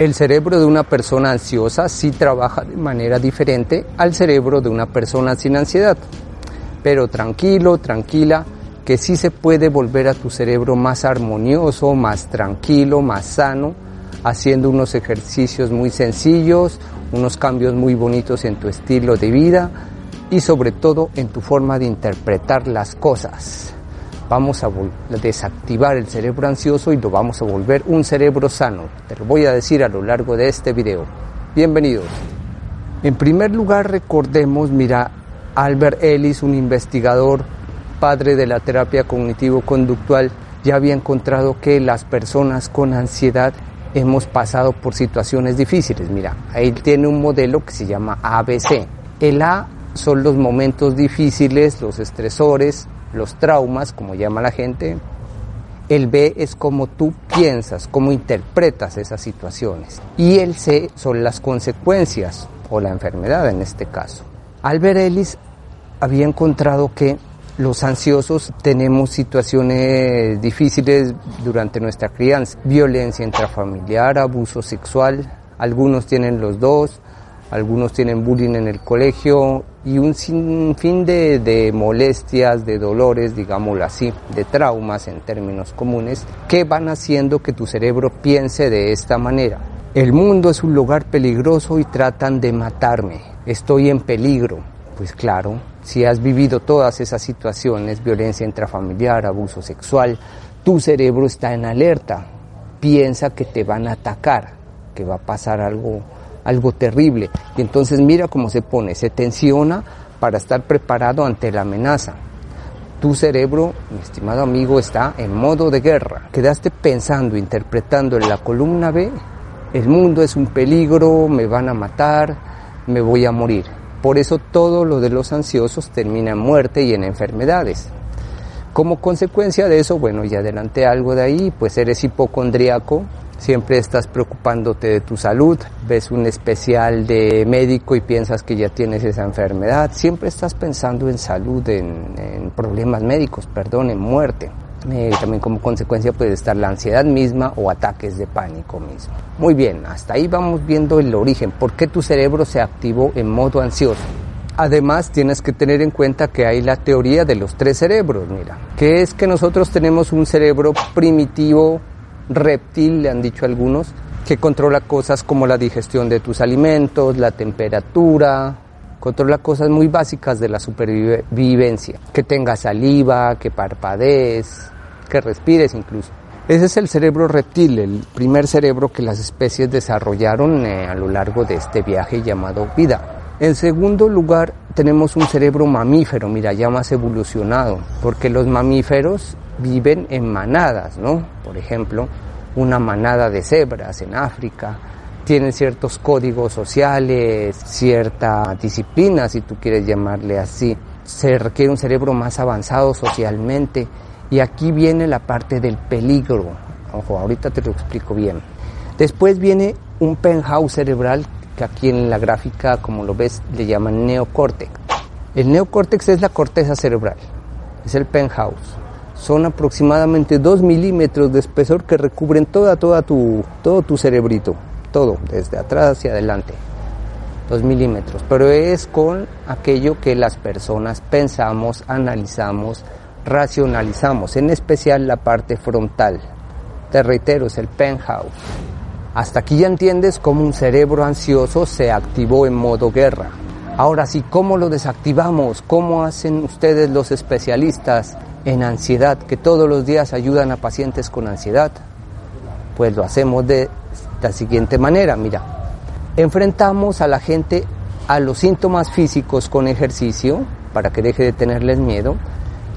El cerebro de una persona ansiosa sí trabaja de manera diferente al cerebro de una persona sin ansiedad. Pero tranquilo, tranquila, que sí se puede volver a tu cerebro más armonioso, más tranquilo, más sano, haciendo unos ejercicios muy sencillos, unos cambios muy bonitos en tu estilo de vida y sobre todo en tu forma de interpretar las cosas. Vamos a desactivar el cerebro ansioso y lo vamos a volver un cerebro sano. Te lo voy a decir a lo largo de este video. Bienvenidos. En primer lugar, recordemos, mira, Albert Ellis, un investigador, padre de la terapia cognitivo-conductual, ya había encontrado que las personas con ansiedad hemos pasado por situaciones difíciles. Mira, él tiene un modelo que se llama ABC. El A son los momentos difíciles, los estresores, los traumas, como llama la gente. El B es cómo tú piensas, cómo interpretas esas situaciones. Y el C son las consecuencias o la enfermedad en este caso. Albert Ellis había encontrado que los ansiosos tenemos situaciones difíciles durante nuestra crianza, violencia intrafamiliar, abuso sexual, algunos tienen los dos, algunos tienen bullying en el colegio y un sinfín de, de, molestias, de dolores, digámoslo así, de traumas en términos comunes, que van haciendo que tu cerebro piense de esta manera. El mundo es un lugar peligroso y tratan de matarme. Estoy en peligro. Pues claro, si has vivido todas esas situaciones, violencia intrafamiliar, abuso sexual, tu cerebro está en alerta. Piensa que te van a atacar, que va a pasar algo algo terrible. Y entonces mira cómo se pone, se tensiona para estar preparado ante la amenaza. Tu cerebro, mi estimado amigo, está en modo de guerra. Quedaste pensando, interpretando en la columna B, el mundo es un peligro, me van a matar, me voy a morir. Por eso todo lo de los ansiosos termina en muerte y en enfermedades. Como consecuencia de eso, bueno, ya adelanté algo de ahí, pues eres hipocondríaco, siempre estás preocupándote de tu salud, ves un especial de médico y piensas que ya tienes esa enfermedad, siempre estás pensando en salud, en, problemas médicos, perdón, en muerte. Eh, también como consecuencia puede estar la ansiedad misma o ataques de pánico mismo. Muy bien, hasta ahí vamos viendo el origen, por qué tu cerebro se activó en modo ansioso. Además, tienes que tener en cuenta que hay la teoría de los tres cerebros, mira, que es que nosotros tenemos un cerebro primitivo reptil, le han dicho algunos, que controla cosas como la digestión de tus alimentos, la temperatura, controla cosas muy básicas de la supervivencia, que tengas saliva, que parpadees, que respires incluso. Ese es el cerebro reptil, el primer cerebro que las especies desarrollaron eh, a lo largo de este viaje llamado vida. En segundo lugar, tenemos un cerebro mamífero, mira, ya más evolucionado, porque los mamíferos viven en manadas, ¿no? Por ejemplo, una manada de cebras en África, tienen ciertos códigos sociales, cierta disciplina, si tú quieres llamarle así. Se requiere un cerebro más avanzado socialmente y aquí viene la parte del peligro. Ojo, ahorita te lo explico bien. Después viene un penthouse cerebral que aquí en la gráfica, como lo ves, le llaman neocórtex. El neocórtex es la corteza cerebral, es el penthouse son aproximadamente 2 milímetros de espesor que recubren toda, toda tu, todo tu cerebrito, todo, desde atrás hacia adelante. 2 milímetros, pero es con aquello que las personas pensamos, analizamos, racionalizamos, en especial la parte frontal. Te reitero, es el penthouse. Hasta aquí ya entiendes cómo un cerebro ansioso se activó en modo guerra. Ahora sí, ¿cómo lo desactivamos? ¿Cómo hacen ustedes los especialistas en ansiedad, que todos los días ayudan a pacientes con ansiedad, pues lo hacemos de la siguiente manera, mira, enfrentamos a la gente a los síntomas físicos con ejercicio para que deje de tenerles miedo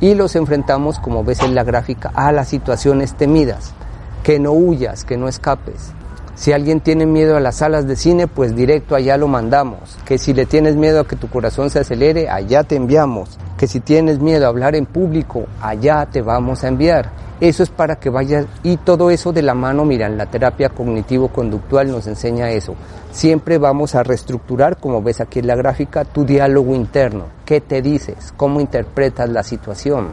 y los enfrentamos, como ves en la gráfica, a las situaciones temidas, que no huyas, que no escapes. Si alguien tiene miedo a las salas de cine, pues directo allá lo mandamos. Que si le tienes miedo a que tu corazón se acelere, allá te enviamos. Que si tienes miedo a hablar en público, allá te vamos a enviar. Eso es para que vayas y todo eso de la mano, mira, en la terapia cognitivo-conductual nos enseña eso. Siempre vamos a reestructurar, como ves aquí en la gráfica, tu diálogo interno. ¿Qué te dices? ¿Cómo interpretas la situación?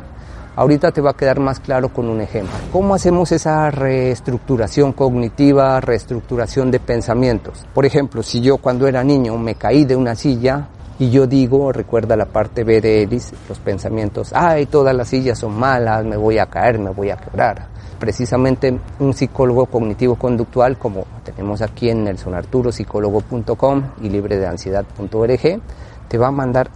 Ahorita te va a quedar más claro con un ejemplo. ¿Cómo hacemos esa reestructuración cognitiva, reestructuración de pensamientos? Por ejemplo, si yo cuando era niño me caí de una silla y yo digo, recuerda la parte B de Elis, los pensamientos, ay, todas las sillas son malas, me voy a caer, me voy a quebrar. Precisamente un psicólogo cognitivo-conductual, como tenemos aquí en nelsonarturopsicólogo.com y libredeansiedad.org, te va a mandar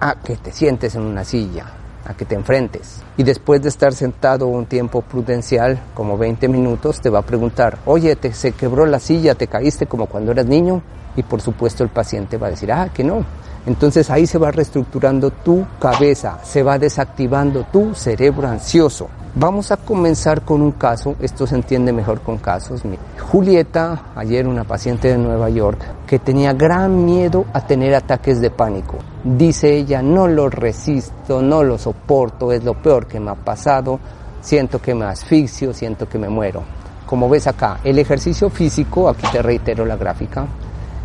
a que te sientes en una silla, a que te enfrentes. Y después de estar sentado un tiempo prudencial, como 20 minutos, te va a preguntar, oye, te, se quebró la silla, te caíste como cuando eras niño. Y por supuesto el paciente va a decir, ah, que no. Entonces ahí se va reestructurando tu cabeza, se va desactivando tu cerebro ansioso. Vamos a comenzar con un caso, esto se entiende mejor con casos. Julieta, ayer una paciente de Nueva York, que tenía gran miedo a tener ataques de pánico. Dice ella, no lo resisto, no lo soporto, es lo peor que me ha pasado, siento que me asfixio, siento que me muero. Como ves acá, el ejercicio físico, aquí te reitero la gráfica,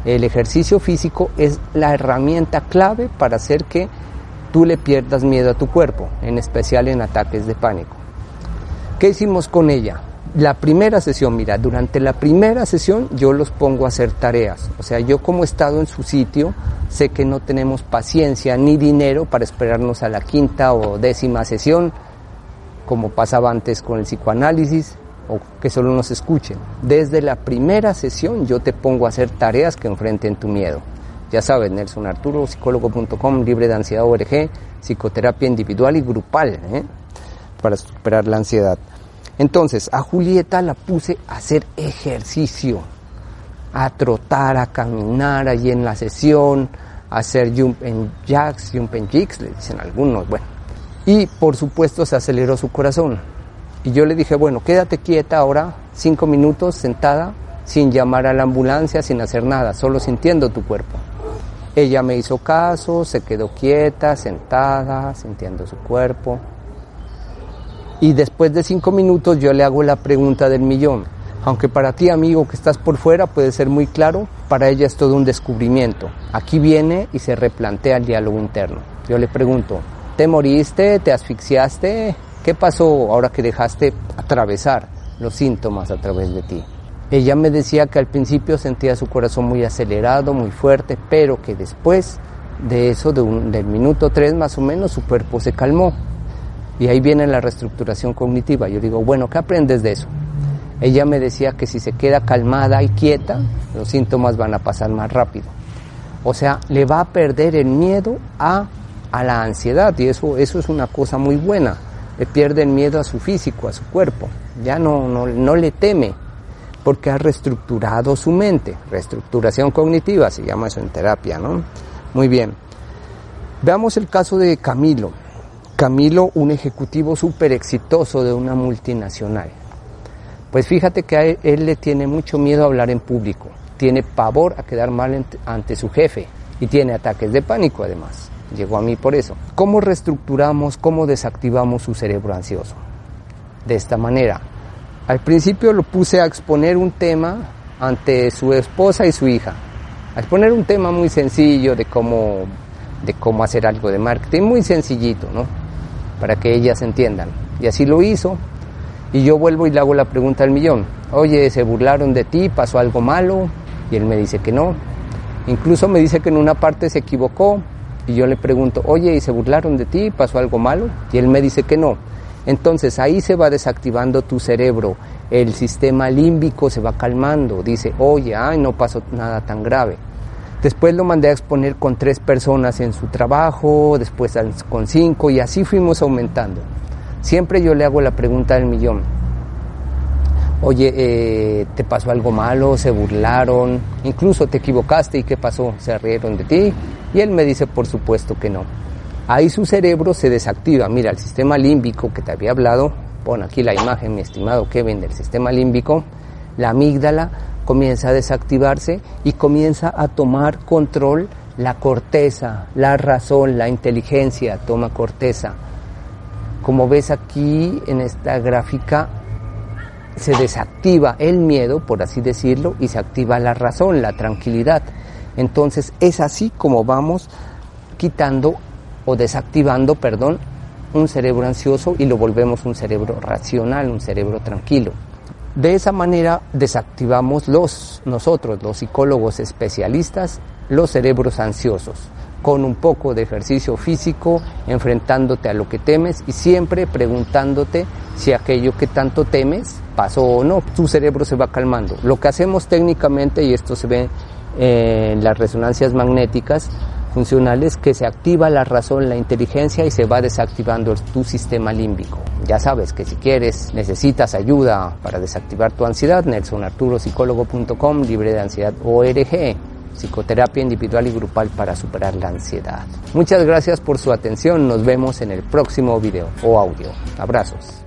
el ejercicio físico es la herramienta clave para hacer que tú le pierdas miedo a tu cuerpo, en especial en ataques de pánico. ¿Qué hicimos con ella? La primera sesión, mira, durante la primera sesión yo los pongo a hacer tareas. O sea, yo como he estado en su sitio, sé que no tenemos paciencia ni dinero para esperarnos a la quinta o décima sesión, como pasaba antes con el psicoanálisis, o que solo nos escuchen. Desde la primera sesión yo te pongo a hacer tareas que enfrenten tu miedo. Ya sabes, Nelson Arturo, psicólogo.com, libre de ansiedad ORG, psicoterapia individual y grupal. ¿eh? para superar la ansiedad. Entonces, a Julieta la puse a hacer ejercicio, a trotar, a caminar allí en la sesión, a hacer jump en jacks, jump en jigs, le dicen algunos, bueno. Y por supuesto se aceleró su corazón. Y yo le dije, bueno, quédate quieta ahora, cinco minutos sentada, sin llamar a la ambulancia, sin hacer nada, solo sintiendo tu cuerpo. Ella me hizo caso, se quedó quieta, sentada, sintiendo su cuerpo. Y después de cinco minutos yo le hago la pregunta del millón. Aunque para ti, amigo, que estás por fuera puede ser muy claro, para ella es todo un descubrimiento. Aquí viene y se replantea el diálogo interno. Yo le pregunto, ¿te moriste? ¿Te asfixiaste? ¿Qué pasó ahora que dejaste atravesar los síntomas a través de ti? Ella me decía que al principio sentía su corazón muy acelerado, muy fuerte, pero que después de eso, de un, del minuto tres más o menos, su cuerpo se calmó. Y ahí viene la reestructuración cognitiva. Yo digo, bueno, ¿qué aprendes de eso? Ella me decía que si se queda calmada y quieta, los síntomas van a pasar más rápido. O sea, le va a perder el miedo a, a la ansiedad y eso, eso es una cosa muy buena. Le pierde el miedo a su físico, a su cuerpo. Ya no, no, no le teme porque ha reestructurado su mente. Reestructuración cognitiva se llama eso en terapia, ¿no? Muy bien. Veamos el caso de Camilo. Camilo, un ejecutivo súper exitoso de una multinacional. Pues fíjate que a él, le tiene mucho miedo a hablar en público, tiene pavor a quedar mal ante su jefe y tiene ataques de pánico además. Llegó a mí por eso. ¿Cómo reestructuramos, cómo desactivamos su cerebro ansioso? De esta manera. Al principio lo puse a exponer un tema ante su esposa y su hija. A exponer un tema muy sencillo de cómo, de cómo hacer algo de marketing, muy sencillito, ¿no? para que ellas entiendan. Y así lo hizo. Y yo vuelvo y le hago la pregunta al millón. Oye, ¿se burlaron de ti? ¿Pasó algo malo? Y él me dice que no. Incluso me dice que en una parte se equivocó. Y yo le pregunto, oye, ¿y se burlaron de ti? ¿Pasó algo malo? Y él me dice que no. Entonces ahí se va desactivando tu cerebro, el sistema límbico se va calmando, dice, oye, ay, no pasó nada tan grave. Después lo mandé a exponer con tres personas en su trabajo, después con cinco y así fuimos aumentando. Siempre yo le hago la pregunta del millón. Oye, eh, ¿te pasó algo malo? ¿Se burlaron? Incluso te equivocaste y ¿qué pasó? ¿Se rieron de ti? Y él me dice, por supuesto que no. Ahí su cerebro se desactiva. Mira, el sistema límbico que te había hablado, pon aquí la imagen, mi estimado Kevin, del sistema límbico, la amígdala comienza a desactivarse y comienza a tomar control la corteza, la razón, la inteligencia toma corteza. Como ves aquí en esta gráfica, se desactiva el miedo, por así decirlo, y se activa la razón, la tranquilidad. Entonces es así como vamos quitando o desactivando, perdón, un cerebro ansioso y lo volvemos un cerebro racional, un cerebro tranquilo. De esa manera desactivamos los nosotros, los psicólogos especialistas, los cerebros ansiosos, con un poco de ejercicio físico, enfrentándote a lo que temes y siempre preguntándote si aquello que tanto temes pasó o no. Tu cerebro se va calmando. Lo que hacemos técnicamente, y esto se ve en las resonancias magnéticas, funcionales que se activa la razón, la inteligencia y se va desactivando tu sistema límbico. Ya sabes que si quieres, necesitas ayuda para desactivar tu ansiedad, nelsonarturopsicólogo.com, libre de ansiedad ORG, psicoterapia individual y grupal para superar la ansiedad. Muchas gracias por su atención, nos vemos en el próximo video o audio. Abrazos.